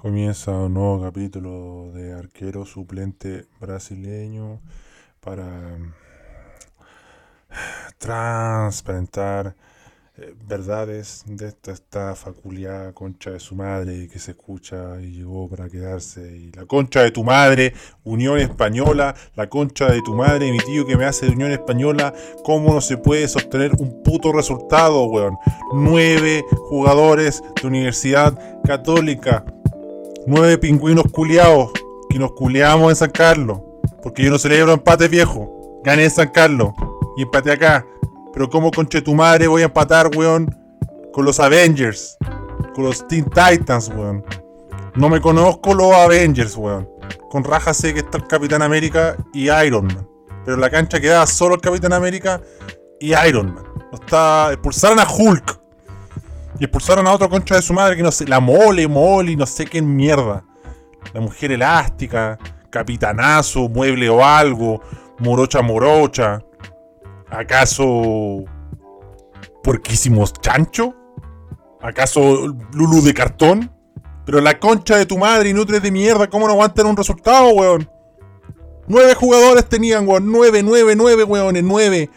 Comienza un nuevo capítulo de arquero suplente brasileño para mm, transparentar eh, verdades de esta estafa concha de su madre que se escucha y llegó para quedarse. La concha de tu madre, Unión Española, la concha de tu madre, mi tío que me hace de Unión Española, ¿cómo no se puede sostener un puto resultado, weón? Nueve jugadores de Universidad Católica nueve pingüinos culiados que nos culeamos en San Carlos. Porque yo no celebro empate viejo. Gané en San Carlos y empate acá. Pero como conche tu madre voy a empatar, weón, con los Avengers. Con los Teen Titans, weón. No me conozco los Avengers, weón. Con raja sé que está el Capitán América y Iron Man. Pero la cancha quedaba solo el Capitán América y Iron Man. No está. Expulsaron a Hulk. Y expulsaron a otro concha de su madre que no sé, la mole, mole, no sé qué mierda. La mujer elástica, capitanazo, mueble o algo, morocha morocha. ¿Acaso porquísimos chancho? ¿Acaso Lulu de cartón? Pero la concha de tu madre, inútiles de mierda, ¿cómo no aguantan un resultado, weón? Nueve jugadores tenían, weón. Nueve, nueve, nueve, weones, nueve.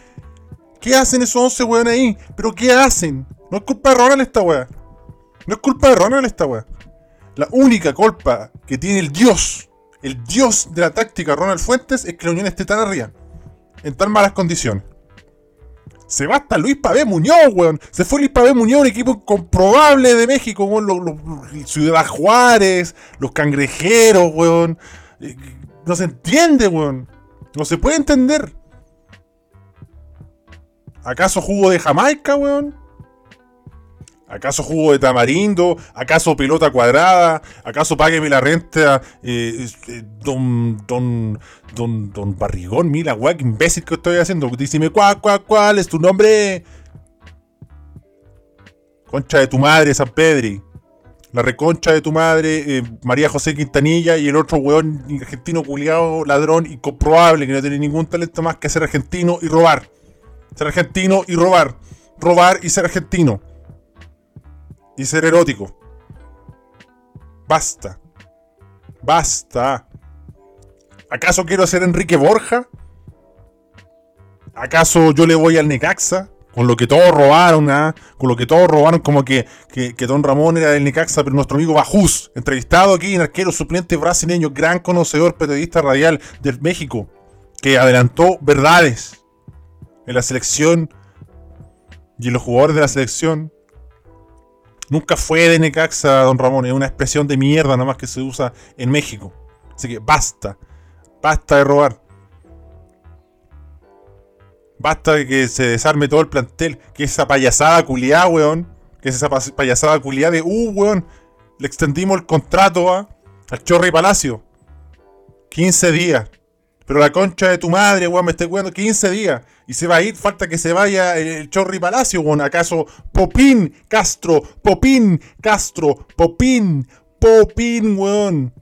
¿Qué hacen esos once, weón, ahí? ¿Pero qué hacen? No es culpa de Ronald esta weá. No es culpa de Ronald esta weá. La única culpa que tiene el dios, el dios de la táctica Ronald Fuentes, es que la Unión esté tan arriba. En tan malas condiciones. Se va hasta Luis Pavé Muñoz, weón. Se fue Luis Pavé Muñoz, un equipo incomprobable de México, weón. Los, Ciudad Juárez, los cangrejeros, weón. Eh, no se entiende, weón. No se puede entender. ¿Acaso jugo de Jamaica, weón? ¿Acaso jugo de tamarindo? ¿Acaso pelota cuadrada? ¿Acaso págueme la renta eh, eh, don, don, don, don Barrigón? Mira, guay, qué imbécil que estoy haciendo. Díceme, ¿cuál, cuál, cuál es tu nombre? Concha de tu madre, San Pedri. La reconcha de tu madre, eh, María José Quintanilla y el otro weón argentino culiado, ladrón incomprobable que no tiene ningún talento más que ser argentino y robar. Ser argentino y robar. Robar y ser argentino y ser erótico. Basta. Basta. ¿Acaso quiero ser Enrique Borja? ¿Acaso yo le voy al Necaxa? Con lo que todos robaron, ¿ah? Con lo que todos robaron, como que, que, Don Ramón era del Necaxa, pero nuestro amigo Bajús, entrevistado aquí en arquero suplente brasileño, gran conocedor, periodista radial del México, que adelantó verdades en la selección y en los jugadores de la selección Nunca fue de Necaxa, don Ramón. Es una expresión de mierda nada más que se usa en México. Así que basta. Basta de robar. Basta de que se desarme todo el plantel. Que esa payasada culiada, weón. Que esa payasada culiada de, uh, weón. Le extendimos el contrato a, al Chorri Palacio. 15 días. Pero la concha de tu madre, weón, me estoy cuidando 15 días. Y se va a ir, falta que se vaya el Chorri Palacio, weón. ¿Acaso Popín Castro? Popín Castro. Popín. Popín, weón.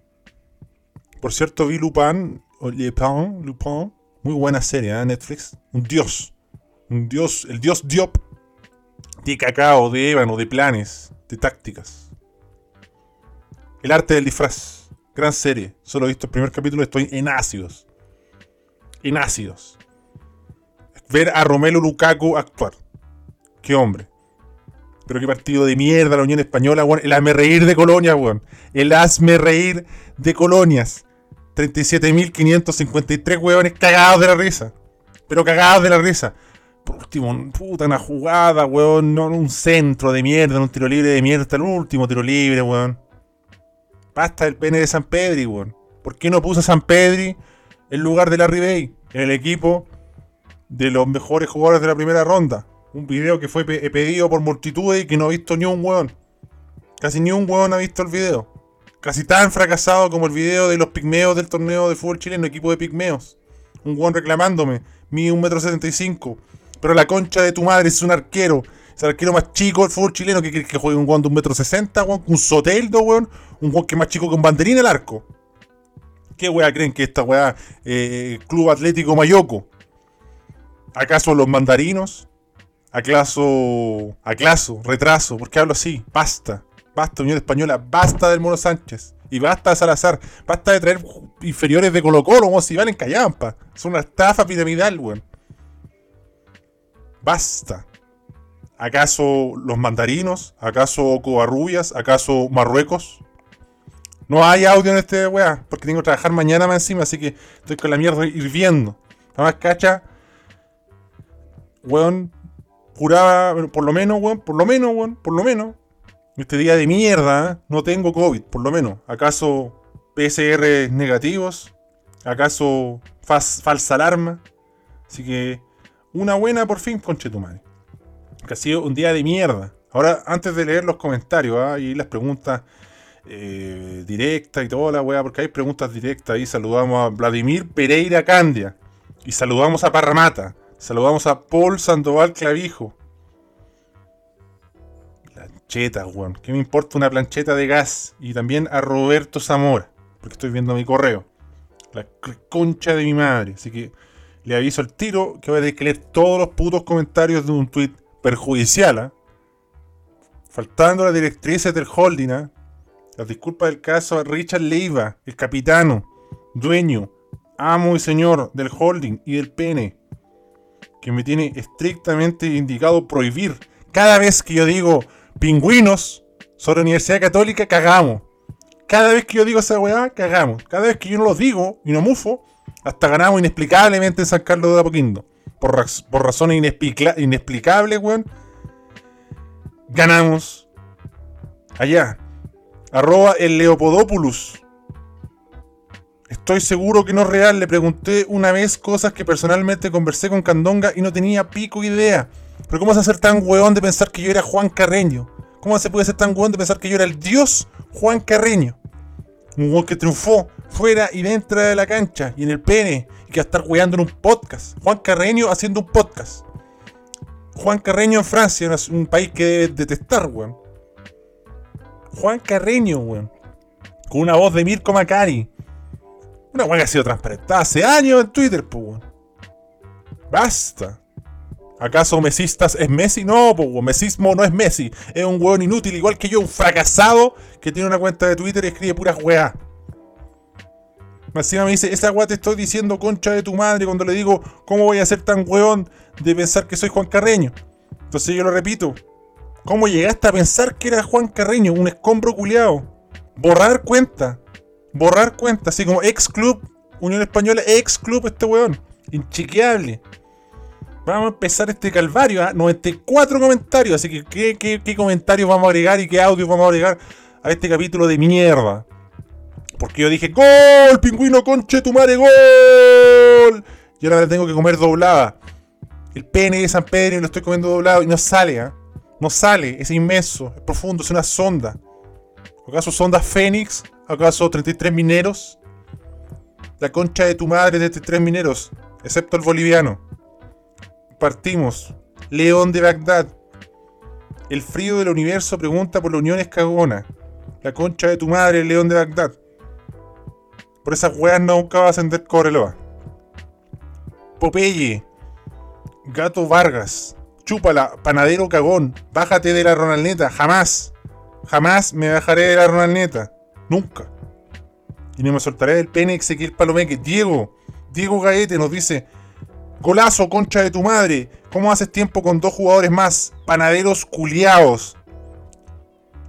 Por cierto, vi Lupin. Lupin. Lupin. Muy buena serie, ¿eh? Netflix. Un dios. Un dios. El dios Diop. De cacao, de ébano, de planes, de tácticas. El arte del disfraz. Gran serie. Solo he visto el primer capítulo, estoy en ácidos en ácidos. Ver a Romelu Lukaku actuar. Qué hombre. Pero qué partido de mierda la Unión Española, weón. El hazme reír de colonias, weón. El hazme reír de colonias. 37.553 weones cagados de la risa. Pero cagados de la risa. Por último, puta, una jugada, weón. No un centro de mierda, un tiro libre de mierda. El último tiro libre, weón. Basta el pene de San Pedri, weón. ¿Por qué no puso a San Pedri en lugar de la Bay el equipo de los mejores jugadores de la primera ronda. Un video que fue pedido por multitudes y que no ha visto ni un hueón. Casi ni un hueón ha visto el video. Casi tan fracasado como el video de los pigmeos del torneo de fútbol chileno, equipo de pigmeos. Un hueón reclamándome, mide 1,75m. Pero la concha de tu madre es un arquero. Es el arquero más chico del fútbol chileno que que juegue un hueón de 1,60m, weón. Un soteldo, weón. Un hueón que es más chico que un banderín al arco. ¿Qué weá creen que esta weá eh, Club Atlético Mayoco? ¿Acaso los mandarinos? ¿Acaso, acaso, retraso? ¿Por qué hablo así? Basta, Basta Unión Española, basta del Mono Sánchez. Y basta de Salazar. Basta de traer inferiores de Colo Colo como si valen callampa. Es una estafa piramidal, weón. Basta. ¿Acaso los mandarinos? ¿Acaso Covarrubias? ¿Acaso Marruecos? No hay audio en este weá, porque tengo que trabajar mañana más encima, así que estoy con la mierda hirviendo. Nada más cacha. Weón, juraba, por lo menos, weón, por lo menos, weón, por lo menos. Este día de mierda, ¿eh? no tengo COVID, por lo menos. ¿Acaso PCR negativos? ¿Acaso falsa alarma? Así que, una buena por fin, conchetumare. Que ha sido un día de mierda. Ahora, antes de leer los comentarios ¿ah? y las preguntas eh, directas y toda la weá, porque hay preguntas directas ahí, saludamos a Vladimir Pereira Candia. Y saludamos a Parramata. Saludamos a Paul Sandoval Clavijo. Plancheta, weón. ¿Qué me importa una plancheta de gas? Y también a Roberto Zamora. Porque estoy viendo mi correo. La concha de mi madre. Así que le aviso al tiro que voy a tener que leer todos los putos comentarios de un tweet perjudicial. ¿ah? Faltando las directrices del holding. ¿ah? Las disculpas del caso a Richard Leiva, el capitano, dueño, amo y señor del holding y del pene, que me tiene estrictamente indicado prohibir. Cada vez que yo digo pingüinos sobre Universidad Católica, cagamos. Cada vez que yo digo esa weá, cagamos. Cada vez que yo no lo digo y no mufo, hasta ganamos inexplicablemente en San Carlos de Apoquindo. Por, por razones inexplicables, weón. Ganamos allá. Arroba el Leopodopoulos. Estoy seguro que no es real. Le pregunté una vez cosas que personalmente conversé con Candonga y no tenía pico idea. Pero ¿cómo se hacer tan weón de pensar que yo era Juan Carreño? ¿Cómo se puede ser tan weón de pensar que yo era el dios Juan Carreño? Un weón que triunfó fuera y dentro de la cancha y en el pene y que va a estar weando en un podcast. Juan Carreño haciendo un podcast. Juan Carreño en Francia, un país que debe detestar, weón. Juan Carreño, weón. Con una voz de Mirko Macari. Una weón que ha sido transparentada hace años en Twitter, pues, weón. Basta. ¿Acaso Mesistas es Messi? No, pues, Mesismo no es Messi. Es un weón inútil, igual que yo, un fracasado que tiene una cuenta de Twitter y escribe puras weá. Encima me dice, esa weá te estoy diciendo concha de tu madre cuando le digo, ¿cómo voy a ser tan weón de pensar que soy Juan Carreño? Entonces yo lo repito, ¿Cómo llegaste a pensar que era Juan Carreño, un escombro culiado? Borrar cuenta. Borrar cuenta, así como ex club, Unión Española, ex club este weón. Inchequeable. Vamos a empezar este calvario. ¿eh? 94 comentarios. Así que, ¿qué, ¿qué, comentarios vamos a agregar y qué audios vamos a agregar a este capítulo de mierda? Porque yo dije, ¡Gol! ¡Pingüino conche tu madre! ¡Gol! Y ahora la tengo que comer doblada. El pene de San Pedro lo estoy comiendo doblado y no sale, ¿ah? No sale, es inmenso, es profundo, es una sonda. ¿Acaso sonda Fénix? ¿Acaso 33 mineros? La concha de tu madre de 33 mineros, excepto el boliviano. Partimos. León de Bagdad. El frío del universo pregunta por la unión escagona. La concha de tu madre, León de Bagdad. Por esas weas nunca va a ascender Cobreloa. Popeye. Gato Vargas. Chúpala, panadero cagón. Bájate de la Ronaldneta. Jamás. Jamás me bajaré de la Ronaldneta. Nunca. Y no me soltaré del pene Ezequiel Palomeque. Diego. Diego Gaete nos dice. Golazo, concha de tu madre. ¿Cómo haces tiempo con dos jugadores más? Panaderos culiados.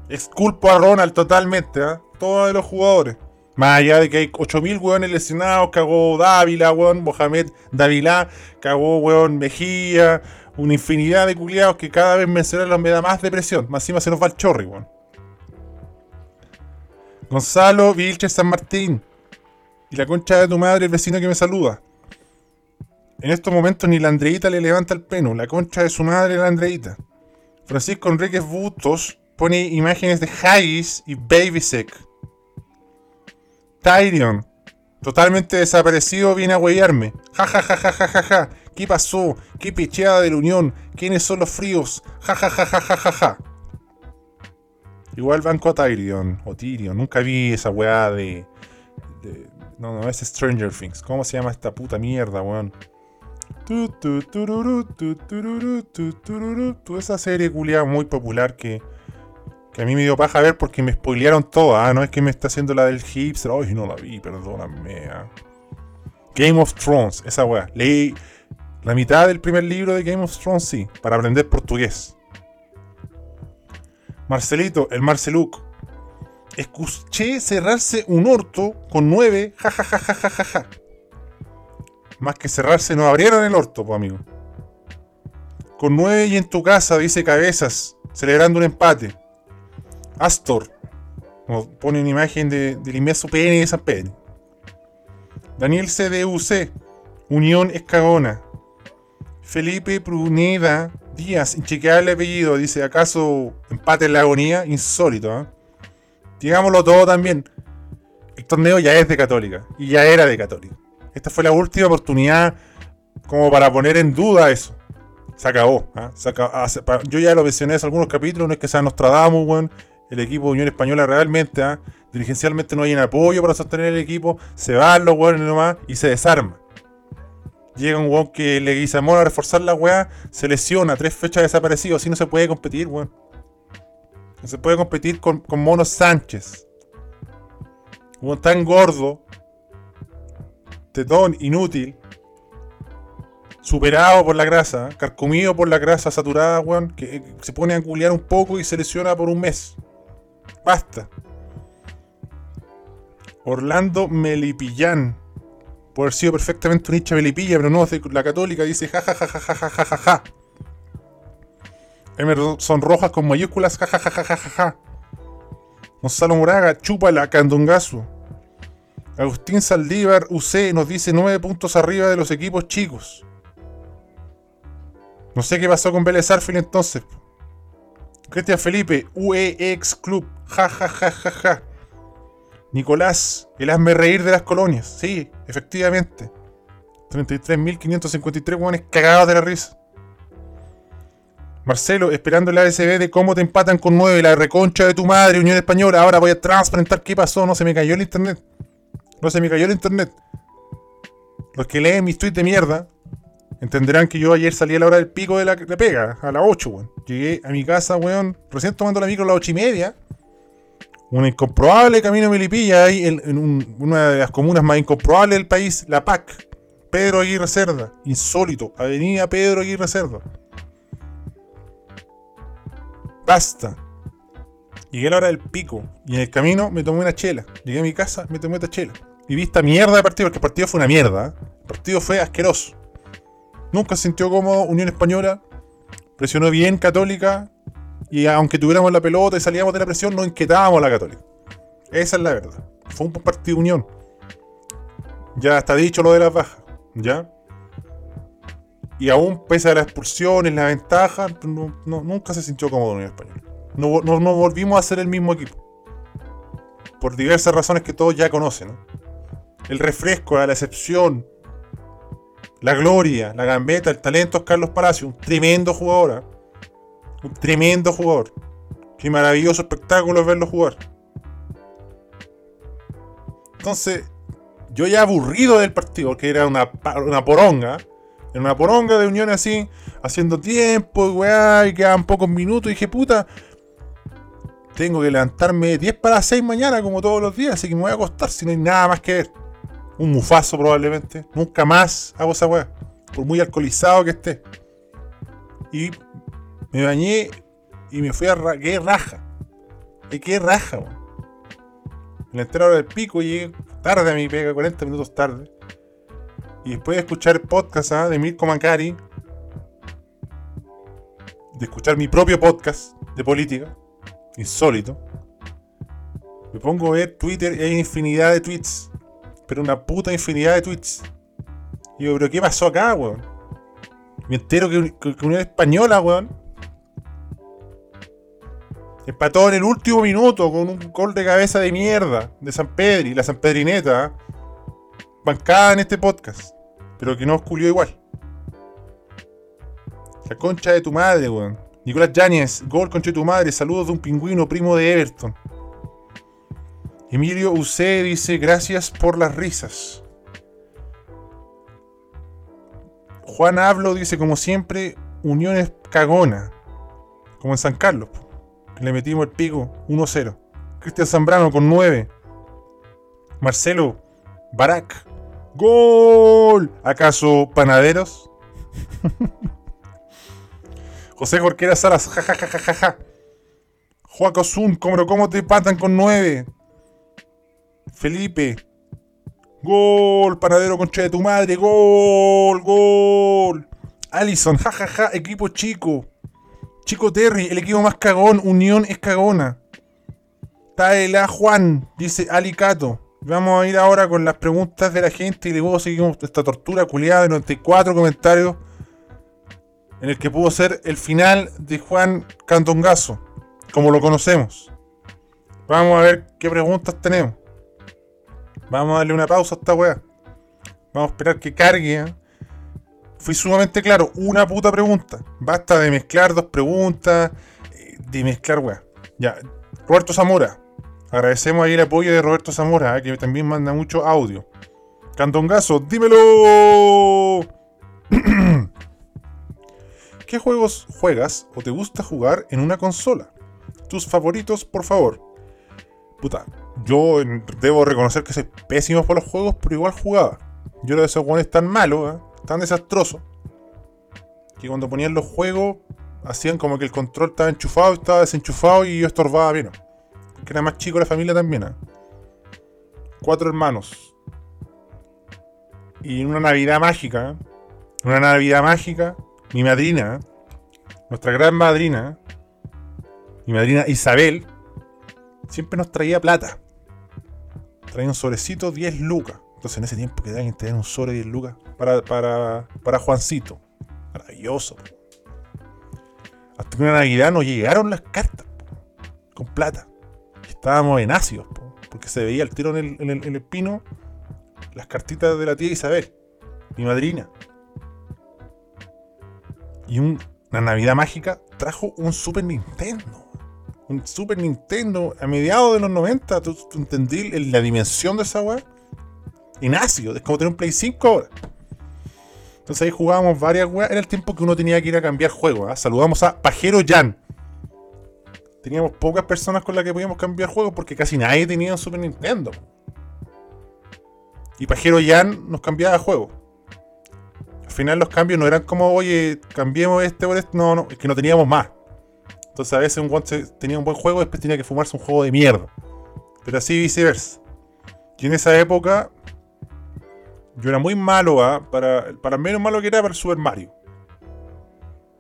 Exculpo a Ronald totalmente, ¿eh? Todos los jugadores. Más allá de que hay 8000 weones lesionados, cagó Dávila, weón, Mohamed Dávila, cagó weón Mejía, una infinidad de culiados que cada vez mencionarlos me da más depresión. Más encima se nos va el chorri, weón. Gonzalo Vilche San Martín. Y la concha de tu madre, el vecino que me saluda. En estos momentos ni la Andreita le levanta el pelo. La concha de su madre, la Andreita. Francisco Enríquez Bustos pone imágenes de Haggis y Babysec. Tyrion, totalmente desaparecido, viene a huellarme. Ja, ja, ja, ja, ja, ja, ja. ¿Qué pasó? ¿Qué pecheada de la Unión? ¿Quiénes son los fríos? Ja, ja, ja, ja, ja, ja, ja. Igual banco a Tyrion, o Tyrion. Nunca vi esa weá de, No, no, es Stranger Things. ¿Cómo se llama esta puta mierda, weón? Esa serie culiada muy popular que Que a mí me dio paja ver porque me spoilearon todo. Ah, no es que me está haciendo la del hipster. Ay, no la vi, perdóname. Ah. Game of Thrones, esa weá. Leí la mitad del primer libro de Game of Thrones, sí, para aprender portugués. Marcelito, el Marceluc. Escuché cerrarse un orto con nueve, jajajajajaja. Más que cerrarse, no abrieron el orto, pues amigo. Con nueve y en tu casa, dice Cabezas, celebrando un empate. Astor, nos pone una imagen de, del inmenso pene de San Pedro. Daniel CDUC, Unión Escagona. Felipe Pruneda Díaz, inchequeable apellido, dice, ¿acaso empate en la agonía? Insólito, ¿eh? Digámoslo todo también. El torneo ya es de Católica, y ya era de Católica. Esta fue la última oportunidad como para poner en duda eso. Se acabó. ¿ah? Yo ya lo mencioné en algunos capítulos, no es que sea Nostradamus, weón. El equipo de Unión Española realmente, ¿ah? dirigencialmente no hay un apoyo para sostener el equipo. Se van los weones nomás y se desarma. Llega un weón que le dice a reforzar la weá, se lesiona, tres fechas desaparecidos, así no se puede competir, weón. No se puede competir con, con Mono Sánchez. Un tan gordo, tetón, inútil, superado por la grasa, carcomido por la grasa saturada, weón, que se pone a culiar un poco y se lesiona por un mes. Basta. Orlando Melipillán. Puede haber sido perfectamente un hincha Melipilla, pero no, la católica dice jajajajajajaja. Emerson Rojas con mayúsculas, jajajajajaja. Gonzalo Moraga, chupa la candongazo. Agustín Saldívar, UC, nos dice 9 puntos arriba de los equipos chicos. No sé qué pasó con Vélez Arfil entonces. Cristian Felipe, UEX Club, jajajajaja. Nicolás, el hazme reír de las colonias. Sí, efectivamente. 33.553 hueones cagados de la risa. Marcelo, esperando el ASB de cómo te empatan con 9, la reconcha de tu madre, Unión Española. Ahora voy a transparentar qué pasó. No se me cayó el internet. No se me cayó el internet. Los que leen mis tweets de mierda entenderán que yo ayer salí a la hora del pico de la, pega, a las 8, weón. Llegué a mi casa, weón, recién tomando la micro a las 8 y media. Un incomprobable camino Melipilla ahí en, una de las comunas más incomprobables del país, La PAC. Pedro Aguirre Cerda. Insólito. Avenida Pedro Aguirre Cerda. Basta. Llegué a la hora del pico y en el camino me tomé una chela. Llegué a mi casa, me tomé esta chela. Y vi esta mierda de partido, porque el partido fue una mierda. ¿eh? El partido fue asqueroso. Nunca se sintió como Unión Española. Presionó bien Católica. Y aunque tuviéramos la pelota y salíamos de la presión, no inquietábamos a la Católica. Esa es la verdad. Fue un partido de Unión. Ya está dicho lo de las bajas. ¿Ya? Y aún pese a las expulsiones, las ventajas, nunca se sintió como Unión Española. No, no, volvimos a ser el mismo equipo. Por diversas razones que todos ya conocen. El refresco, la excepción, la gloria, la gambeta, el talento es Carlos Palacio, un tremendo jugador. ¿ah? Un tremendo jugador. Qué maravilloso espectáculo verlo jugar. Entonces, yo ya aburrido del partido, que era una, poronga. En una poronga de unión así, haciendo tiempo, weá, y quedaban pocos minutos. Y dije, puta, tengo que levantarme 10 para 6 mañana, como todos los días, así que me voy a acostar si no hay nada más que ver un mufazo probablemente. Nunca más hago esa weá. Por muy alcoholizado que esté. Y me bañé y me fui a ra qué raja. qué raja, weón. En la entera hora del pico llegué tarde a mi pega, 40 minutos tarde. Y después de escuchar podcast ¿ah? de Mirko Macari, de escuchar mi propio podcast de política, insólito, me pongo a ver Twitter y hay infinidad de tweets pero una puta infinidad de tweets. Y digo, pero ¿qué pasó acá, weón? Me entero que, que, Unión Española, weón. Empató en el último minuto con un gol de cabeza de mierda de San Pedri, la San Pedrineta. ¿eh? Bancada en este podcast. Pero que no osculió igual. La concha de tu madre, weón. Nicolás Yáñez, gol concha de tu madre. Saludos de un pingüino primo de Everton. Emilio UC dice, gracias por las risas. Juan Hablo dice, como siempre, Unión es cagona. Como en San Carlos. Le metimos el pico. 1-0. Cristian Zambrano con 9. Marcelo. Barak. ¡Gol! ¿Acaso panaderos? José Jorquera Salas. jajajajaja ja, ja, Joaco Zun. ¿cómo, ¿cómo te patan con 9? Felipe. Gol, panadero concha de tu madre. Gol, gol. Allison, jajaja, equipo chico. Chico Terry, el equipo más cagón. Unión es cagona. Taela Juan, dice Alicato. Vamos a ir ahora con las preguntas de la gente y luego seguimos esta tortura culiada de 94 comentarios en el que pudo ser el final de Juan Candongazo, como lo conocemos. Vamos a ver qué preguntas tenemos. Vamos a darle una pausa a esta weá. Vamos a esperar que cargue. ¿eh? Fui sumamente claro. Una puta pregunta. Basta de mezclar dos preguntas. Eh, de mezclar weá. Ya. Roberto Zamora. Agradecemos ahí el apoyo de Roberto Zamora, ¿eh? que también manda mucho audio. Candongazo, dímelo. ¿Qué juegos juegas o te gusta jugar en una consola? Tus favoritos, por favor. Puta, yo debo reconocer que soy pésimo por los juegos, pero igual jugaba. Yo era de esos juegos tan malos, ¿eh? tan desastrosos, que cuando ponían los juegos hacían como que el control estaba enchufado, estaba desenchufado y yo estorbaba bien. Que era más chico la familia también. ¿eh? Cuatro hermanos. Y en una Navidad mágica, ¿eh? una Navidad mágica, mi madrina, nuestra gran madrina, mi madrina Isabel, siempre nos traía plata traía un sobrecito 10 lucas. Entonces en ese tiempo que tener un sobre 10 lucas para, para, para Juancito. Maravilloso. Hasta que una Navidad nos llegaron las cartas con plata. estábamos en ácidos, porque se veía el tiro en el, en, el, pino las cartitas de la tía Isabel, mi madrina. Y una Navidad mágica trajo un Super Nintendo un Super Nintendo a mediados de los 90, ¿tú, entendí la dimensión de esa weá? Ácido, es como tener un Play 5 ahora. Entonces ahí jugábamos varias weas. Era el tiempo que uno tenía que ir a cambiar juegos. ¿ah? Saludamos a Pajero Jan. Teníamos pocas personas con las que podíamos cambiar juegos porque casi nadie tenía un Super Nintendo. Y Pajero Jan nos cambiaba juego. Al final los cambios no eran como, oye, cambiemos este por este. No, no, es que no teníamos más. Entonces a veces un guante tenía un buen juego y después tenía que fumarse un juego de mierda. Pero así viceversa. Y en esa época yo era muy malo, ¿ah? para, para menos malo que era para el Super Mario.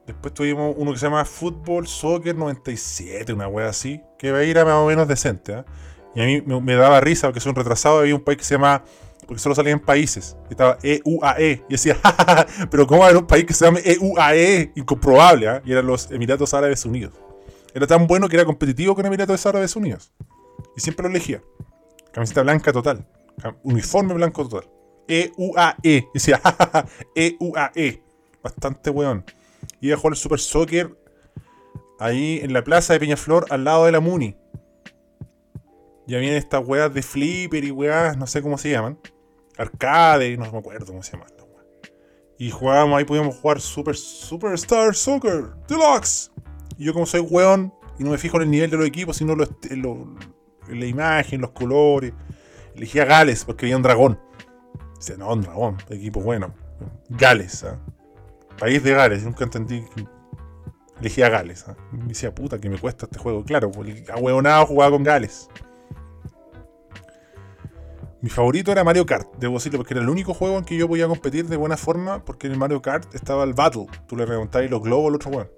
Después tuvimos uno que se llama Football Soccer 97, una wea así, que a ir a más o menos decente. ¿ah? Y a mí me, daba risa porque soy un retrasado. Había un país que se llama. Porque solo salía en países. Y estaba EUAE. E. Y decía, pero ¿cómo era un país que se llama EUAE? Incomprobable, ¿ah? Y eran los Emiratos Árabes Unidos. Era tan bueno que era competitivo con Emiratos Árabes Unidos. Y siempre lo elegía. Camiseta blanca total. Uniforme blanco total. EUAE. E. Decía, EUAE. E. Bastante weón. Iba a jugar el Super Soccer ahí en la plaza de Peñaflor al lado de la Muni. Ya vienen estas weas de flipper y weas, no sé cómo se llaman. Arcade, no me acuerdo cómo se llaman. Y jugábamos ahí, podíamos jugar Super Superstar Soccer Deluxe. Y yo como soy weón y no me fijo en el nivel de los equipos, sino en, la imagen, los colores, elegía Gales porque había un dragón. Dice, no, un dragón, equipo bueno. Gales, ¿ah? país de Gales, nunca entendí. Elegía Gales. ¿ah? Me decía, puta, que me cuesta este juego. Claro, a huevonado jugaba con Gales. Mi favorito era Mario Kart, debo decirlo, porque era el único juego en que yo podía competir de buena forma, porque en el Mario Kart estaba el Battle. Tú le reventabas los globos al otro weón.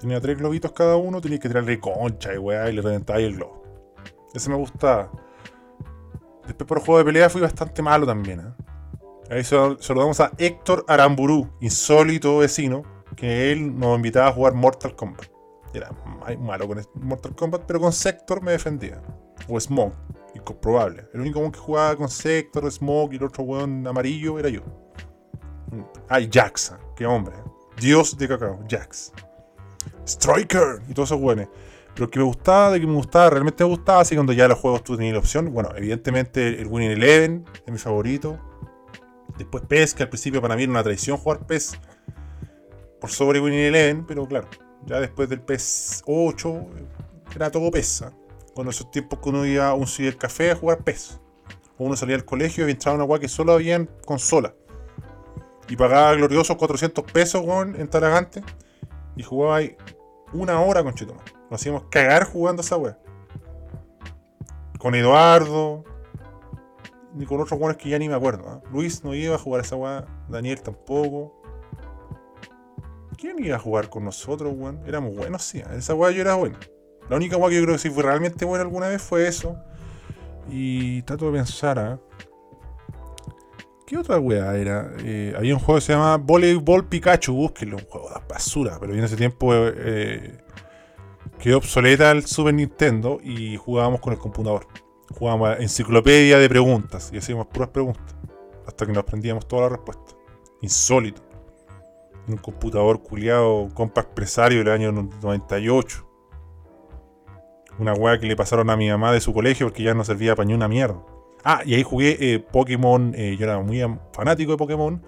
Tenía tres globitos cada uno, tenías que tirarle concha y weá y le reventáis el globo. Ese me gustaba. Después por el juego de pelea fui bastante malo también. ¿eh? Ahí saludamos a Héctor Aramburu, insólito vecino, que él nos invitaba a jugar Mortal Kombat. Era malo con Mortal Kombat, pero con Sector me defendía. O Smoke, incomprobable. El único que jugaba con Sector, Smoke y el otro weón amarillo era yo. Ay, Jax, qué hombre. Dios de cacao, Jax. Striker y todos esos weones. Pero que me gustaba, de que me gustaba, realmente me gustaba, así cuando ya los juegos tú tenías la opción. Bueno, evidentemente el Winning Eleven es mi favorito. Después PES, que al principio para mí era una traición jugar PES por sobre Winning Eleven, pero claro, Ya después del PES 8, era todo PES. ¿Ah? Cuando esos tiempos que uno iba a un café a jugar PES. O uno salía del colegio y entraba a una weá que solo había en consola. Y pagaba gloriosos 400 pesos en Talagante. Y jugaba ahí una hora con Chitoma. Nos hacíamos cagar jugando esa weá. Con Eduardo. Ni con otros buenos que ya ni me acuerdo. ¿ah? Luis no iba a jugar esa weá. Daniel tampoco. ¿Quién iba a jugar con nosotros, weón? Éramos buenos, sí. ¿ah? Esa weá yo era bueno. La única weá que yo creo que sí fue realmente buena alguna vez fue eso. Y trato de pensar, ¿ah? ¿Qué otra weá era? Eh, había un juego que se llama Volleyball Pikachu, búsquenlo, un juego de basura, pero en ese tiempo eh, quedó obsoleta el Super Nintendo y jugábamos con el computador. Jugábamos a enciclopedia de preguntas y hacíamos puras preguntas hasta que nos aprendíamos todas las respuestas. Insólito. Un computador culiado Compact Presario del año 98. Una weá que le pasaron a mi mamá de su colegio porque ya no servía para ni una mierda. Ah, y ahí jugué eh, Pokémon. Eh, yo era muy fanático de Pokémon.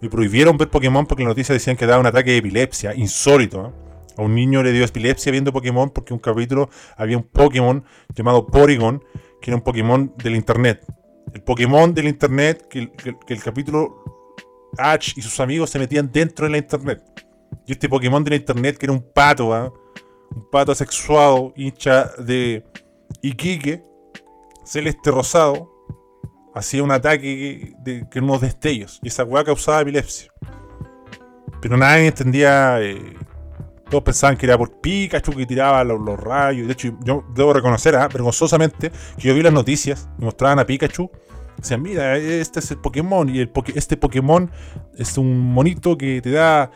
Me prohibieron ver Pokémon porque las noticias decían que daba un ataque de epilepsia. Insólito. ¿eh? A un niño le dio epilepsia viendo Pokémon porque un capítulo había un Pokémon llamado Porygon, que era un Pokémon del internet. El Pokémon del internet, que, el capítulo Ash y sus amigos se metían dentro de la internet. Y este Pokémon de la internet, que era un pato, ¿ah? Un pato asexuado, hincha de Iquique, celeste rosado, hacía un ataque de, que unos destellos. Y esa weá causaba epilepsia. Pero nadie entendía. Eh, todos pensaban que era por Pikachu que tiraba los, rayos. De hecho, yo debo reconocer, ¿ah? vergonzosamente, que yo vi las noticias y mostraban a Pikachu. Decían, mira, este es el Pokémon. Y el este Pokémon es un monito que te da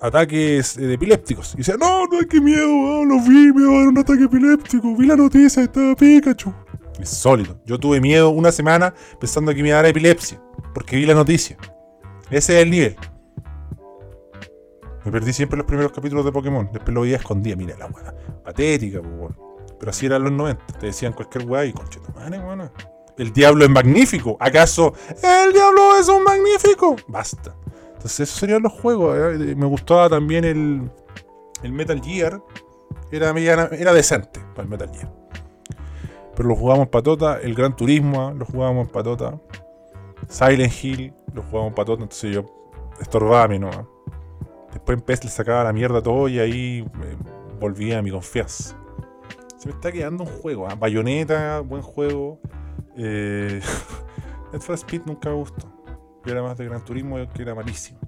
ataques eh, epilépticos. Y decía, no, no, qué miedo, oh, lo vi, me va a dar un ataque epiléptico. Vi la noticia, estaba Pikachu. Insólito. Yo tuve miedo una semana pensando que me iba a dar epilepsia, porque vi la noticia. Ese es el nivel. Me perdí siempre los primeros capítulos de Pokémon. Después lo veía escondida. Mira la weá. Patética, pues, Pero así eran los 90. Te decían cualquier weá y madre, weón. El diablo es magnífico. ¿Acaso el diablo es un magnífico? Basta. Entonces, esos serían los juegos. ¿eh? Me gustaba también el, Metal Gear. Era, era decente para el Metal Gear. Pero lo jugábamos patota. El Gran Turismo ¿eh? lo jugábamos patota. Silent Hill lo jugábamos patota. Entonces yo estorbaba a mí, ¿no? Después en PES le sacaba la mierda todo y ahí volvía a mi confianza. Se me está quedando un juego. ¿eh? Bayonetta, buen juego. Eh, Need Speed nunca me gustó. Yo era más de Gran Turismo que era malísimo.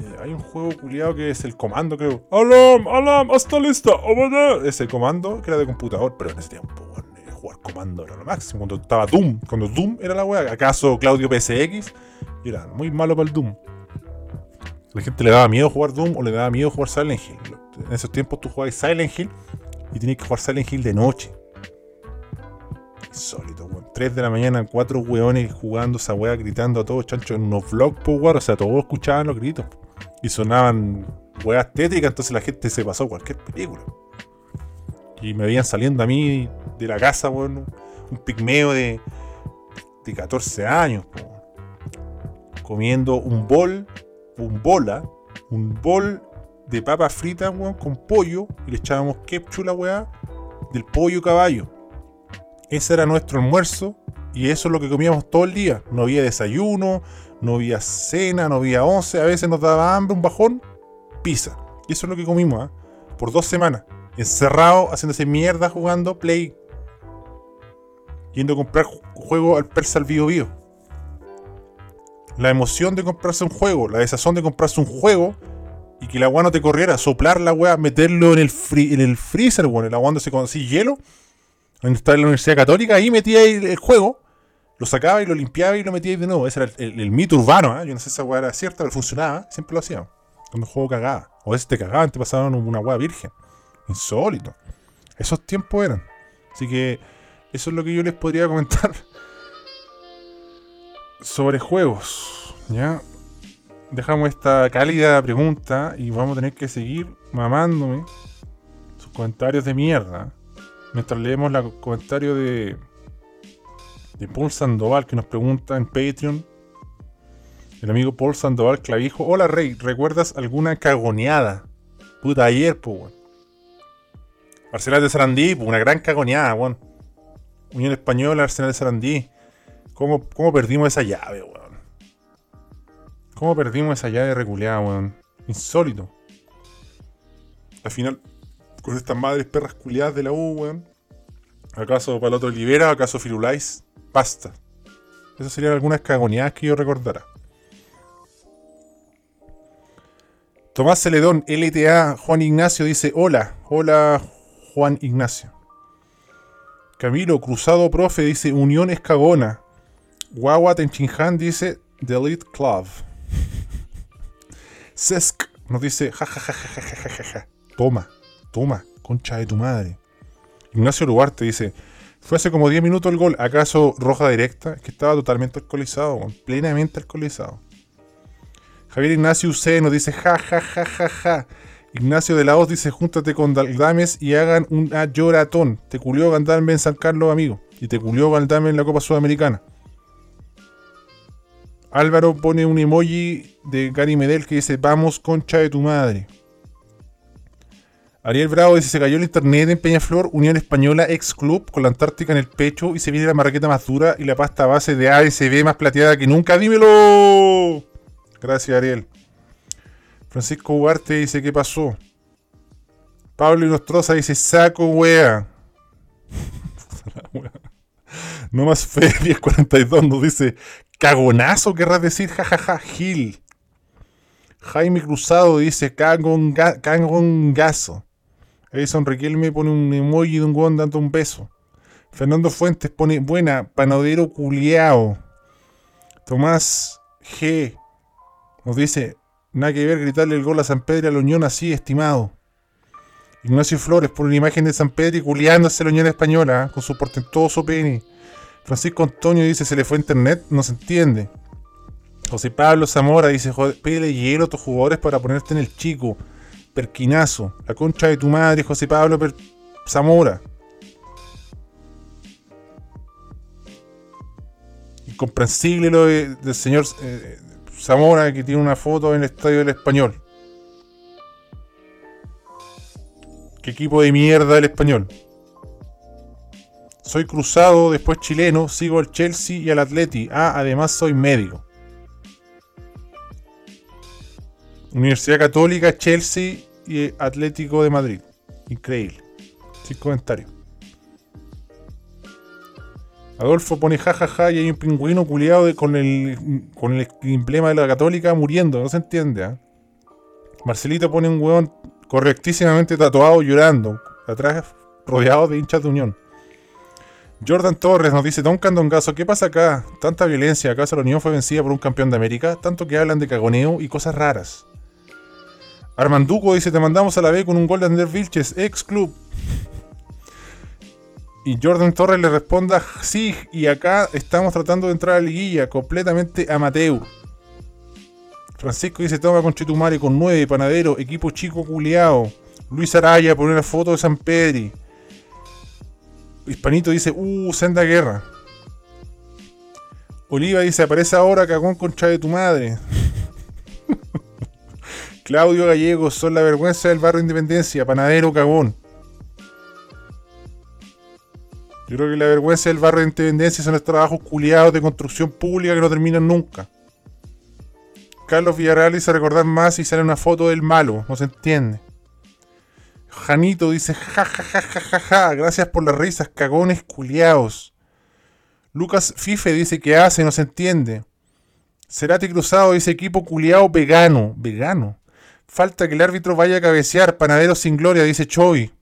Eh, hay un juego culiado que es el comando, creo. ¡Alam! ¡Alam! ¡Hasta lista! Ese comando que era de computador, pero en ese tiempo, eh, jugar comando era lo máximo. Cuando estaba Doom, cuando Doom era la wea. ¿Acaso Claudio PSX? era muy malo para el Doom. La gente le daba miedo jugar Doom o le daba miedo jugar Silent Hill. En esos tiempos tú jugabas Silent Hill y tenías que jugar Silent Hill de noche. Insólito. 3 de la mañana, cuatro weones jugando esa weá, gritando a todos chanchos en unos vlogs. O sea, todos escuchaban los gritos. Y sonaban weas tétricas, entonces la gente se pasó cualquier película. Y me veían saliendo a mí de la casa, weón. Un pigmeo de, de 14 años, Comiendo un bol, un bola, un bol de papas fritas, weón, con pollo. Y le echábamos ketchup la weá del pollo caballo. Ese era nuestro almuerzo y eso es lo que comíamos todo el día. No había desayuno, no había cena, no había once. A veces nos daba hambre, un bajón, pizza. Y eso es lo que comimos, ¿ah? Por dos semanas. Encerrado, haciéndose mierda jugando Play. Yendo a comprar juego al Persa al Bio Bio. La emoción de comprarse un juego, la desazón de comprarse un juego y que el agua no te corriera, soplar la agua, meterlo en el, freezer, bueno, el aguándose con así hielo donde estaba en la Universidad Católica, ahí metía el, juego, lo sacaba y lo limpiaba y lo metía de nuevo. Ese era el, mito urbano, ¿eh? yo no sé si esa weá era cierta, pero funcionaba, siempre lo hacía. Cuando el juego cagaba. O a te cagaban, te pasaban una weá virgen. Insólito. Esos tiempos eran. Así que eso es lo que yo les podría comentar sobre juegos. ¿Ya? Dejamos esta cálida pregunta y vamos a tener que seguir mamándome sus comentarios de mierda mientras leemos el comentario de, de Paul Sandoval que nos pregunta en Patreon. El amigo Paul Sandoval Clavijo. Hola Rey, ¿recuerdas alguna cagoneada? Puta, ayer, pues, weón. Arsenal de Sarandí, pues, una gran cagoneada, weón. Unión Española, Arsenal de Sarandí. ¿Cómo, ¿Cómo perdimos esa llave, weón? ¿Cómo perdimos esa llave reculeada, weón? Insólito. Al final, con estas madres perras culiadas de la U, weón. ¿Acaso para el otro Libera? ¿Acaso Firulais? Basta. Esas serían algunas cagoneadas que yo recordara. Tomás Celedón, LTA, Juan Ignacio dice: Hola, hola Juan Ignacio. Camilo Cruzado Profe dice: Unión Escagona. Guagua Tenchinhan dice: Delete Club. Sesk nos dice: ja, Toma, toma, concha de tu madre. Ignacio Luarte dice: Fue hace como 10 minutos el gol. ¿Acaso roja directa? Que estaba totalmente alcoholizado, plenamente alcoholizado. Javier Ignacio C nos dice ja ja ja ja ja. Ignacio de la Hoz dice júntate con Daldames y hagan un lloratón. Te culió Gandalme en San Carlos, amigo. Y te culió Gandalme en la Copa Sudamericana. Álvaro pone un emoji de Gary Medel que dice vamos concha de tu madre. Ariel Bravo dice se cayó el internet en Peñaflor, Unión Española, ex club, con la Antártica en el pecho y se viene la marraqueta más dura y la pasta base de ASB más plateada que nunca. ¡Dímelo! Gracias, Ariel. Francisco Ugarte dice, ¿qué pasó? Pablo Inostroza dice, saco wea. no más fe 1042 nos dice, cagonazo querrás decir, jajaja, Gil. Jaime Cruzado dice, cagongazo. Edison Riquelme pone un emoji de un guón dando un beso. Fernando Fuentes pone, buena, panadero culiao. Tomás G nos dice, nada que ver gritarle el gol a San Pedro y a la Unión así, estimado. Ignacio Flores por una imagen de San Pedro y culiándose la Unión Española, ¿eh? con su portentoso pene. Francisco Antonio dice, se le fue internet, no se entiende. José Pablo Zamora dice, pídele hielo a tus jugadores para ponerte en el chico. Perquinazo. La concha de tu madre, José Pablo Zamora. Incomprensible lo del señor eh, Zamora que tiene una foto en el estadio del español. ¿Qué equipo de mierda el español? Soy cruzado, después chileno, sigo al Chelsea y al Atleti. Ah, además soy médico. Universidad Católica, Chelsea y Atlético de Madrid. Increíble. Sin comentario. Adolfo pone jajaja y hay un pingüino culiado con, el, con el emblema de la católica muriendo, no se entiende. ¿ah? Marcelito pone un hueón correctísimamente tatuado llorando, atrás rodeado de hinchas de unión. Jordan Torres nos dice, Don Candongazo, ¿qué pasa acá? Tanta violencia, ¿acaso la Unión fue vencida por un campeón de América? Tanto que hablan de cagoneo y cosas raras. Armanduco dice, te mandamos a la B con un gol de Ander Vilches, ex club. Y Jordan Torres le responda, sí, y acá estamos tratando de entrar a la liguilla, completamente amateur. Francisco dice, toma con Chetumare con 9, panadero, equipo chico culiao. Luis Araya pone una foto de San Pedri. Hispanito dice, uh, senda guerra. Oliva dice, aparece ahora, cagón concha de tu madre. Claudio Gallego, son la vergüenza del barrio Independencia, panadero cagón. Yo creo que la vergüenza del barrio de Independencia son los trabajos culiados de construcción pública que no terminan nunca. Carlos Villarreal dice recordar más y sale una foto del malo, no se entiende. Janito dice ja ja ja ja ja ja, gracias por las risas, cagones culiados. Lucas Fife dice que hace, no se entiende. Cerati Cruzado dice equipo culiado vegano, vegano. Falta que el árbitro vaya a cabecear, panadero sin gloria, dice Choi.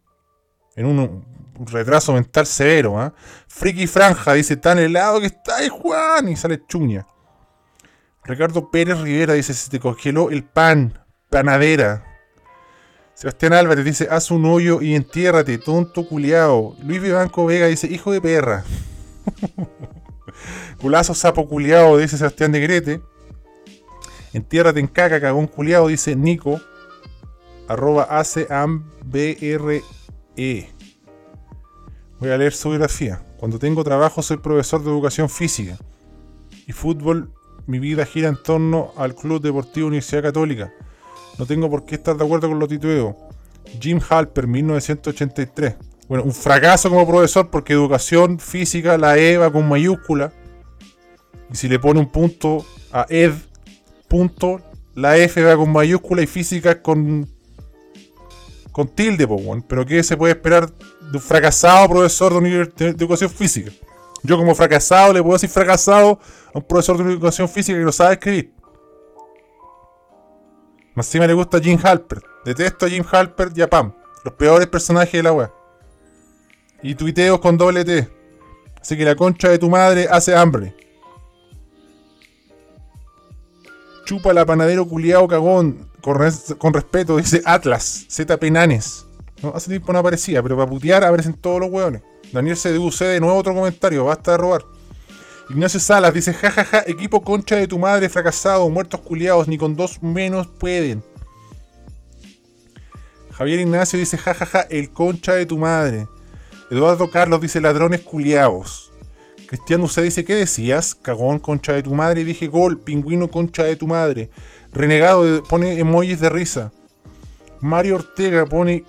En un, retraso mental severo. ¿ah? Friki Franja dice, tan helado que está ahí, Juan. Y sale chuña. Ricardo Pérez Rivera dice, se te congeló el pan. Panadera. Sebastián Álvarez dice, haz un hoyo y entiérrate, tonto culiao. Luis Vivanco Vega dice, hijo de perra. Culazo sapo culiao, dice Sebastián de Grete. Entiérrate en caca, cagón culiao, dice Nico. Arroba ACAMBRE. Voy a leer su biografía. Cuando tengo trabajo soy profesor de educación física y fútbol mi vida gira en torno al Club Deportivo Universidad Católica. No tengo por qué estar de acuerdo con los titubeos. Jim Halper, 1983. Bueno, un fracaso como profesor porque educación física la E va con mayúscula. Y si le pone un punto a Ed, punto, la F va con mayúscula y física con con tilde, pero ¿qué se puede esperar de un fracasado profesor de, educación física? Yo como fracasado le puedo decir fracasado a un profesor de educación física que no sabe escribir. Más encima le gusta Jim Halper. Detesto a Jim Halper y a Pam. Los peores personajes de la web. Y tuiteos con doble T. Así que la concha de tu madre hace hambre. Chupa la panadero culiao cagón. Con, respeto, dice Atlas, Z Penanes. ¿No? Hace tiempo no aparecía, pero para putear aparecen todos los hueones. Daniel CDUC de nuevo otro comentario, basta de robar. Ignacio Salas dice, jajaja, equipo concha de tu madre fracasado, muertos culiados, ni con dos menos pueden. Javier Ignacio dice, jajaja, el concha de tu madre. Eduardo Carlos dice, ladrones culiados. Cristiano usted dice, ¿qué decías? Cagón, concha de tu madre. Dije, gol, pingüino, concha de tu madre. Renegado pone emojis de risa. Mario Ortega pone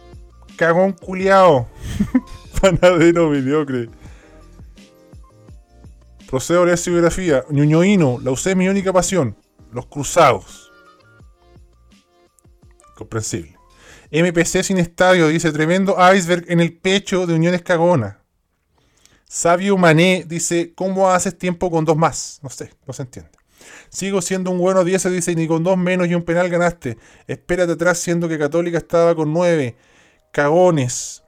cagón culiao. Panadero mediocre. Procedo a leer biografía. La usé mi única pasión. Los cruzados. Comprensible. MPC sin estadio, dice tremendo iceberg en el pecho de Uniones Cagona. Sabio Mané dice, ¿cómo haces tiempo con dos más? No sé, no se entiende. Sigo siendo un bueno 10, dice, ni con dos menos y un penal ganaste. Espérate atrás, siendo que Católica estaba con nueve. Cagones.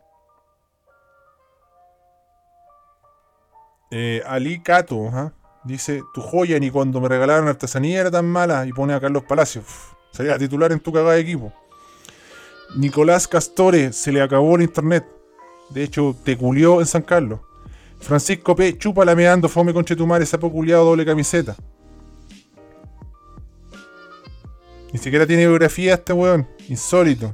Eh, Ali Cato, dice, tu joya ni cuando me regalaron artesanía era tan mala. Y pone a Carlos Palacios. sería titular en tu cagada de equipo. Nicolás Castore, se le acabó el internet. De hecho, te culió en San Carlos. Francisco P. Chupa lameando, fome con Chetumare, sapo culiado, doble camiseta. Ni siquiera tiene biografía este weón. Insólito.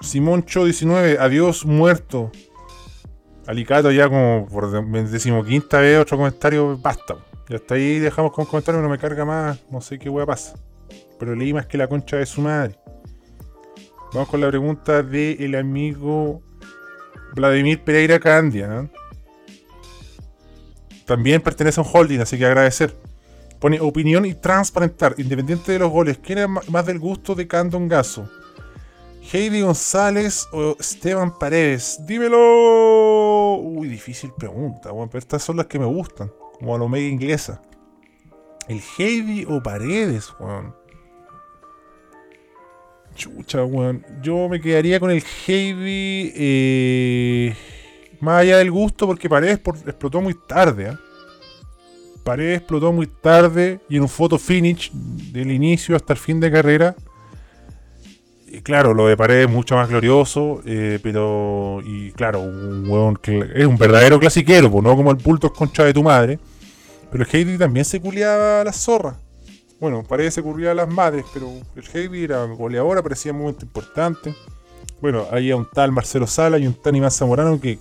Simón Cho 19, adiós muerto. Alicato ya como por decimoquinta vez otro comentario, basta. Y hasta ahí dejamos con comentario, no me carga más, no sé qué weá pasa. Pero leí más que la concha de su madre. Vamos con la pregunta del amigo Vladimir Pereira Candia. También pertenece a un holding, así que agradecer. Pone opinión y transparentar, independiente de los goles. ¿Quién es más del gusto de Candon Gaso? Heidi González o Esteban Paredes. Dímelo. Uy, difícil pregunta, bueno, pero estas son las que me gustan, como a lo mega inglesa. El Heidi o Paredes, weón. Chucha, weón. Yo me quedaría con el Heavy. Eh, más allá del gusto, porque Paredes explotó muy tarde. ¿eh? Explotó muy tarde y en un photo finish del inicio hasta el fin de carrera. Y claro, lo de Paredes es mucho más glorioso, eh, pero. Y claro, un weón es un verdadero clasiquero, no como el pulto concha de tu madre. Pero el Heidi también se culiaba a las zorras. Bueno, parece que a las madres, pero el Heavy era goleador, parecía momento importante. Bueno, había un tal Marcelo Sala y un tal Iván Zamorano que,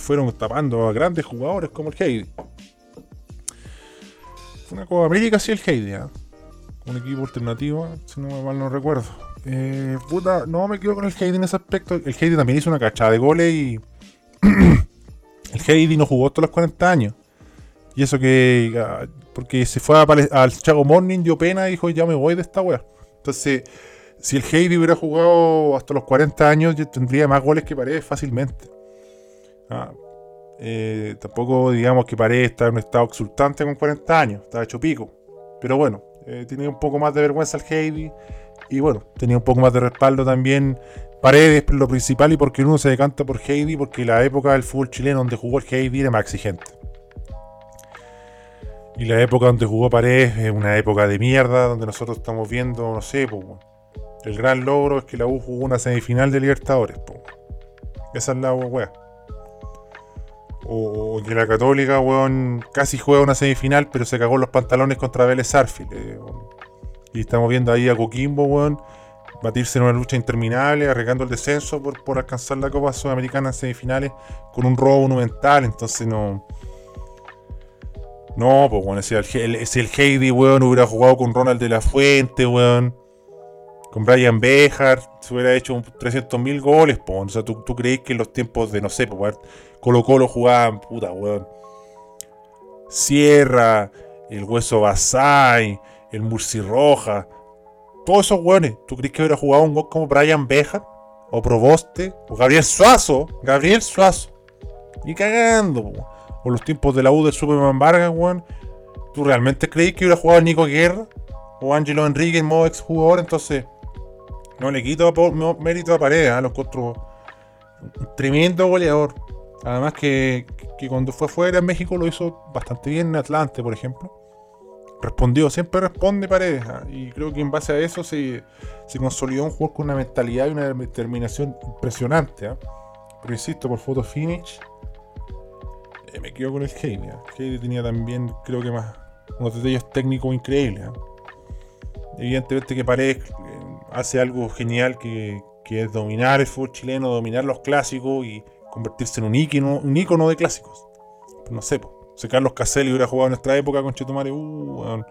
fueron tapando a grandes jugadores como el Heidi. Fue una Copa América, sí, el Heidi, ¿eh? Un equipo alternativo, si no mal no recuerdo. Eh, puta, no me quedo con el Heidi en ese aspecto. El Heidi también hizo una cachada de goles y. el Heidi no jugó todos los 40 años. Y eso que. Ah, porque se fue al Chago Morning, dio pena y dijo, ya me voy de esta wea. Entonces, si el Heidi hubiera jugado hasta los 40 años, yo tendría más goles que Paredes fácilmente. Ah, eh, tampoco digamos que Paredes está en un estado exultante con 40 años, estaba hecho pico. Pero bueno, eh, tenía un poco más de vergüenza el Heidi. Y bueno, tenía un poco más de respaldo también Paredes, lo principal, y porque uno se decanta por Heidi, porque la época del fútbol chileno donde jugó el Heidi era más exigente. Y la época donde jugó Paredes es una época de mierda, donde nosotros estamos viendo, no sé, el gran logro es que la U jugó una semifinal de Libertadores. Esa es la weá. O, que la Católica, weón, casi juega una semifinal, pero se cagó los pantalones contra Vélez Arfil. Eh, y estamos viendo ahí a Coquimbo, weón, batirse en una lucha interminable, arriesgando el descenso por, por alcanzar la Copa Sudamericana en semifinales con un robo monumental. Entonces no No, pues bueno, si el, Heidi, weón, hubiera jugado con Ronald de la Fuente, weón. Con Brian Bejar, se hubiera hecho 300.000 goles, pues. O sea, ¿tú, crees que en los tiempos de, no sé, pues, Colo Colo jugaban, puta, weón. Sierra, el Hueso Basay, el Murci Roja. Todos esos weones. ¿Tú crees que hubiera jugado un gol como Brian Bejar? O Proboste? O Gabriel Suazo. Gabriel Suazo. Y cagando, o los tiempos de la U del Superman Vargas, weón. ¿Tú realmente crees que hubiera jugado Nico Guerra? O Angelo Enrique, modo ex jugador, entonces no le quito mérito a Paredes, ¿eh? los un tremendo goleador. Además que, cuando fue fuera en México lo hizo bastante bien en Atlante, por ejemplo. Respondió, siempre responde Paredes. ¿eh? Y creo que en base a eso se, consolidó un juego con una mentalidad y una determinación impresionante. ¿eh? Pero insisto, por foto finish, me quedo con el Heidi. Heidi tenía también, creo que más, unos detalles técnicos increíbles. Evidentemente que Paredes eh, hace algo genial que, es dominar el fútbol chileno, dominar los clásicos y convertirse en un ícono, un ícono de clásicos. Pues no sé, si Carlos Caselli hubiera jugado en nuestra época con Chetumare, uh,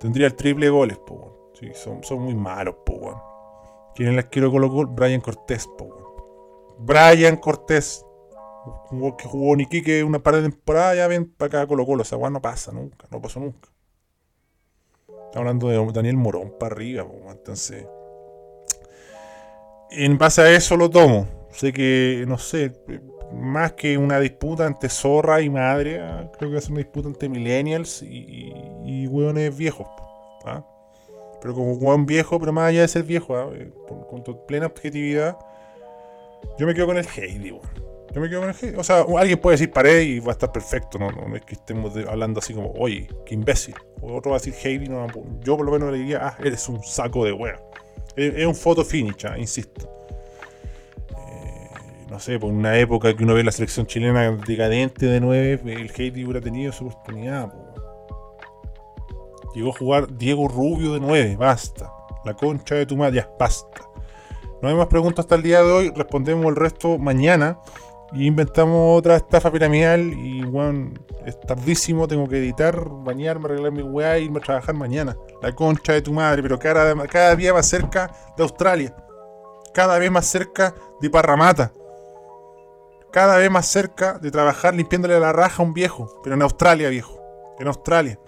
tendría el triple goles, sí, son, son, muy malos, po, ¿Quién les quiero colocar? Brian Cortés, po, Brian Cortés que jugó que una par de temporada, ya ven para acá Colo Colo. Esa weá no pasa nunca, no pasó nunca. Estamos hablando de Daniel Morón para arriba, entonces. En base a eso lo tomo. Sé que, no sé, más que una disputa entre zorra y madre, ah, creo que va a ser una disputa entre millennials y, y, viejos. ¿ah? Pero como hueón viejo, pero más allá de ser viejo, ¿ah? eh, con, plena objetividad, yo me quedo con el Heidi. Yo me quedo con el O sea, alguien puede decir pared y va a estar perfecto. No, es que estemos hablando así como, oye, qué imbécil. O otro va a decir Heidi. No, yo por lo menos le diría, ah, eres un saco de wea. Es, un photo finish, ah, insisto. Eh, no sé, por una época que uno ve la selección chilena decadente de 9, el Heidi hubiera tenido su oportunidad. Llegó a jugar Diego Rubio de 9, basta. La concha de tu madre, ya, basta. No hay más preguntas hasta el día de hoy, respondemos el resto mañana. Y inventamos otra estafa piramidal y, bueno, es tardísimo, tengo que editar, bañarme, arreglar mi weá e irme a trabajar mañana. La concha de tu madre, pero cada, cada día más cerca de Australia. Cada vez más cerca de Parramata. Cada vez más cerca de trabajar limpiándole la raja a un viejo. Pero en Australia, viejo. En Australia.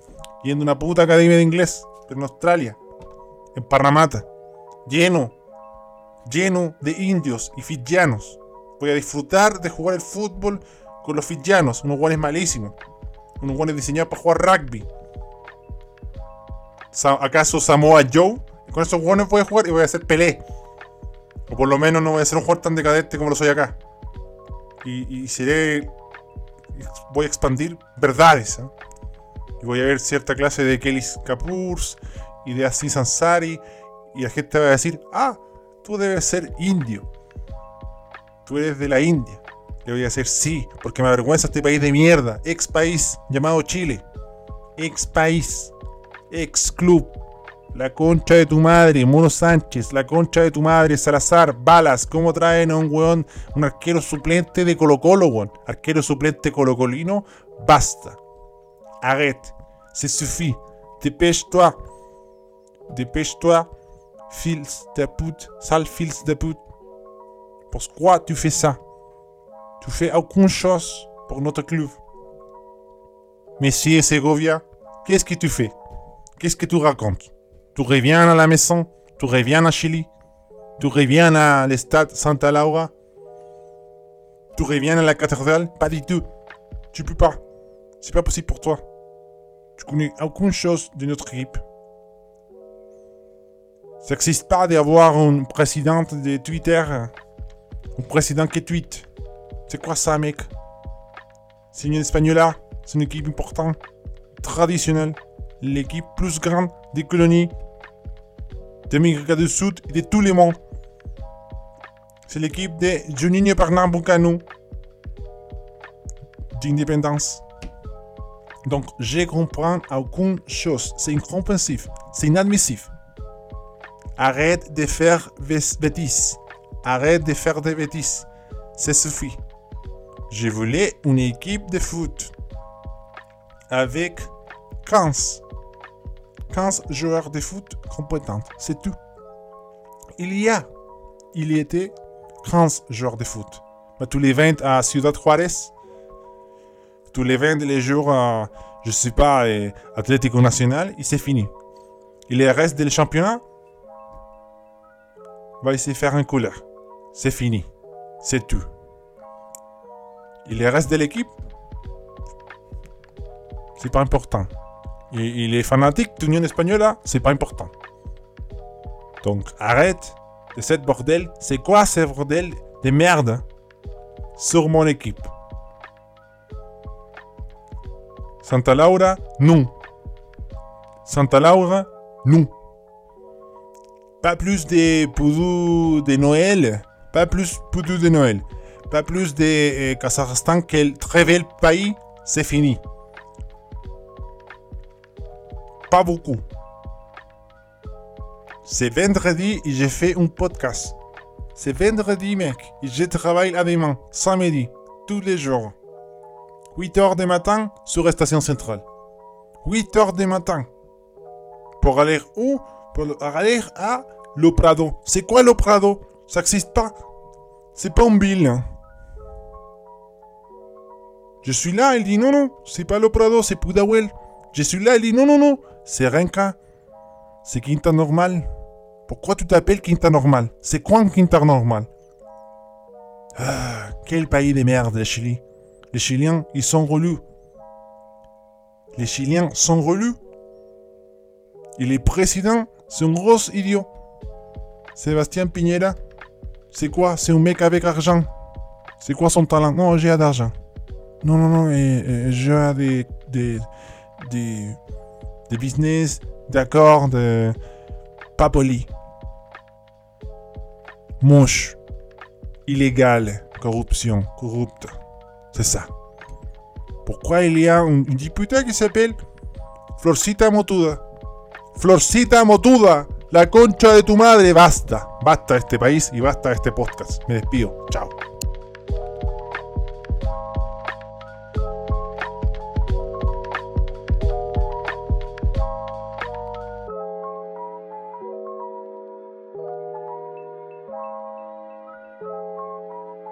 Yendo a una puta academia de inglés. Pero en Australia. En Parramata. Lleno. Lleno de indios y fijianos Voy a disfrutar de jugar el fútbol con los fijianos, unos guanes malísimos. Unos guanes diseñados para jugar rugby. ¿Acaso Samoa Joe? Con esos guanes voy a jugar y voy a hacer Pelé. O por lo menos no voy a ser un jugador tan decadente como lo soy acá. Y, seré. Voy a expandir verdades. ¿eh? Y voy a ver cierta clase de Kelly Kapoors y de Aziz Ansari. Y la gente va a decir: Ah, tú debes ser indio tú eres de la India. Le voy a decir sí, porque me avergüenza este país de mierda, ex país llamado Chile, ex país, ex club, la concha de tu madre, Mono Sánchez, la concha de tu madre, Salazar, Balas, ¿cómo traen a un weón, un arquero suplente de Colo Colo, weón? Arquero suplente colocolino, basta. Arrête, c'est suffit, dépêche-toi, dépêche-toi, fils de pute, sale fils de pute. Pourquoi tu fais ça? Tu fais aucune chose pour notre club. Monsieur Segovia, qu'est-ce que tu fais? Qu'est-ce que tu racontes? Tu reviens à la maison Tu reviens à Chili Tu reviens à l'estade Santa Laura Tu reviens à la cathédrale? Pas du tout. Tu peux pas. C'est pas possible pour toi. Tu connais aucune chose de notre équipe. Ça n'existe pas d'avoir une présidente de Twitter un président qui tweet. C'est quoi ça, mec? C'est une Espagnola. C'est une équipe importante, traditionnelle. L'équipe plus grande des colonies d'Amérique du Sud et de tous les mondes. C'est l'équipe de Juninho Pernambucano d'indépendance. Donc, je comprends aucune chose. C'est incompréhensible. C'est inadmissible. Arrête de faire bêtises. Arrête de faire des bêtises. C'est suffit. Je voulais une équipe de foot. avec 15. 15 joueurs de foot compétents. C'est tout. Il y a, il y était 15 joueurs de foot. Tous les 20 à Ciudad Juárez, tous les 20 les jours, à, je sais pas, euh, Atlético Nacional, et c'est fini. Il reste du championnat, va essayer de faire un couleur. C'est fini. C'est tout. Il reste de l'équipe, c'est pas important. Il est fanatique de l'Union espagnole, c'est pas important. Donc arrête de cette bordel. C'est quoi ce bordel de merde sur mon équipe? Santa Laura, non. Santa Laura, non. Pas plus de poudou de Noël? Pas plus poudou de Noël. Pas plus de euh, Kazakhstan, quel très bel pays. C'est fini. Pas beaucoup. C'est vendredi et j'ai fait un podcast. C'est vendredi, mec. Et je travaille à demain, samedi, tous les jours. 8 heures du matin sur la station centrale. 8 heures du matin. Pour aller où? Pour aller à Le Prado. C'est quoi Le Prado Ça n'existe pas. C'est pas ville. hein. Je suis là, il dit non, non, c'est pas Le Prado, c'est Pudahuel. Je suis là, il dit non, non, non, c'est Renca. C'est Quinta Normal. Pourquoi tu t'appelles Quinta Normal? C'est quoi un Quinta Normal? Ah, quel pays de merde, le Chili. Les Chiliens, ils sont relus. Les Chiliens sont relus. Et les présidents, c'est un gros idiot. Sébastien Piñera, c'est quoi? C'est un mec avec argent. C'est quoi son talent? Non, j'ai d'argent. Non, non, non, et, j'ai des, des, des, des business, d'accord, de pas poli. Moche. Illégal. Corruption. Corrupte. C'est ça. Pourquoi il y a un un député qui s'appelle Florcita Motuda Florcita Motuda La concha de tu madre. Basta. Basta de este país y basta de este podcast. Me despido. Chao.